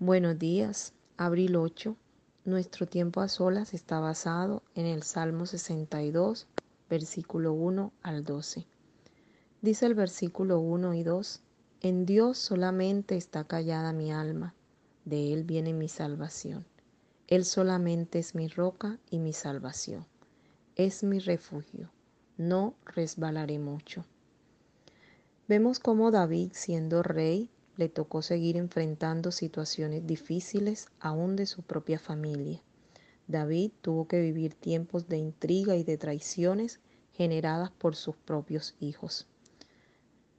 Buenos días, abril 8. Nuestro tiempo a solas está basado en el Salmo 62, versículo 1 al 12. Dice el versículo 1 y 2, En Dios solamente está callada mi alma, de Él viene mi salvación. Él solamente es mi roca y mi salvación. Es mi refugio, no resbalaré mucho. Vemos cómo David, siendo rey, le tocó seguir enfrentando situaciones difíciles aún de su propia familia. David tuvo que vivir tiempos de intriga y de traiciones generadas por sus propios hijos.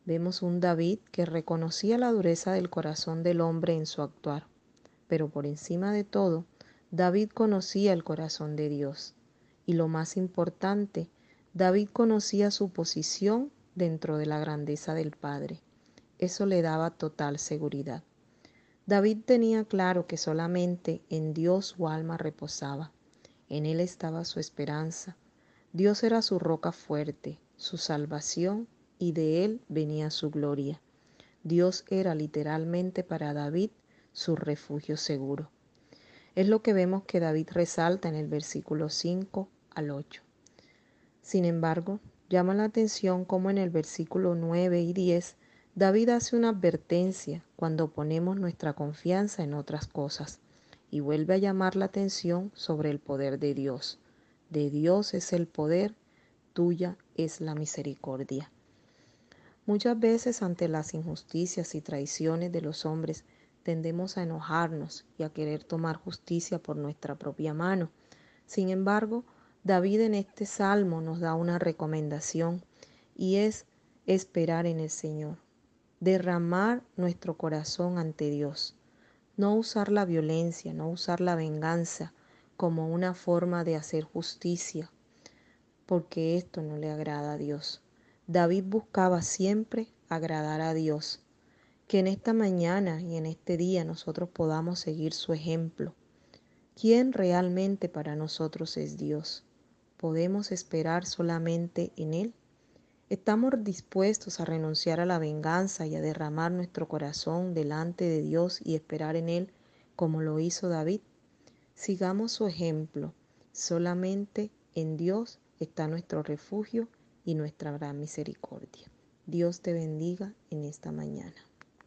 Vemos un David que reconocía la dureza del corazón del hombre en su actuar, pero por encima de todo, David conocía el corazón de Dios. Y lo más importante, David conocía su posición dentro de la grandeza del Padre. Eso le daba total seguridad. David tenía claro que solamente en Dios su alma reposaba. En Él estaba su esperanza. Dios era su roca fuerte, su salvación, y de Él venía su gloria. Dios era literalmente para David su refugio seguro. Es lo que vemos que David resalta en el versículo 5 al 8. Sin embargo, llama la atención como en el versículo 9 y 10 David hace una advertencia cuando ponemos nuestra confianza en otras cosas y vuelve a llamar la atención sobre el poder de Dios. De Dios es el poder, tuya es la misericordia. Muchas veces ante las injusticias y traiciones de los hombres tendemos a enojarnos y a querer tomar justicia por nuestra propia mano. Sin embargo, David en este salmo nos da una recomendación y es esperar en el Señor derramar nuestro corazón ante Dios, no usar la violencia, no usar la venganza como una forma de hacer justicia, porque esto no le agrada a Dios. David buscaba siempre agradar a Dios. Que en esta mañana y en este día nosotros podamos seguir su ejemplo. ¿Quién realmente para nosotros es Dios? ¿Podemos esperar solamente en Él? ¿Estamos dispuestos a renunciar a la venganza y a derramar nuestro corazón delante de Dios y esperar en Él como lo hizo David? Sigamos su ejemplo. Solamente en Dios está nuestro refugio y nuestra gran misericordia. Dios te bendiga en esta mañana.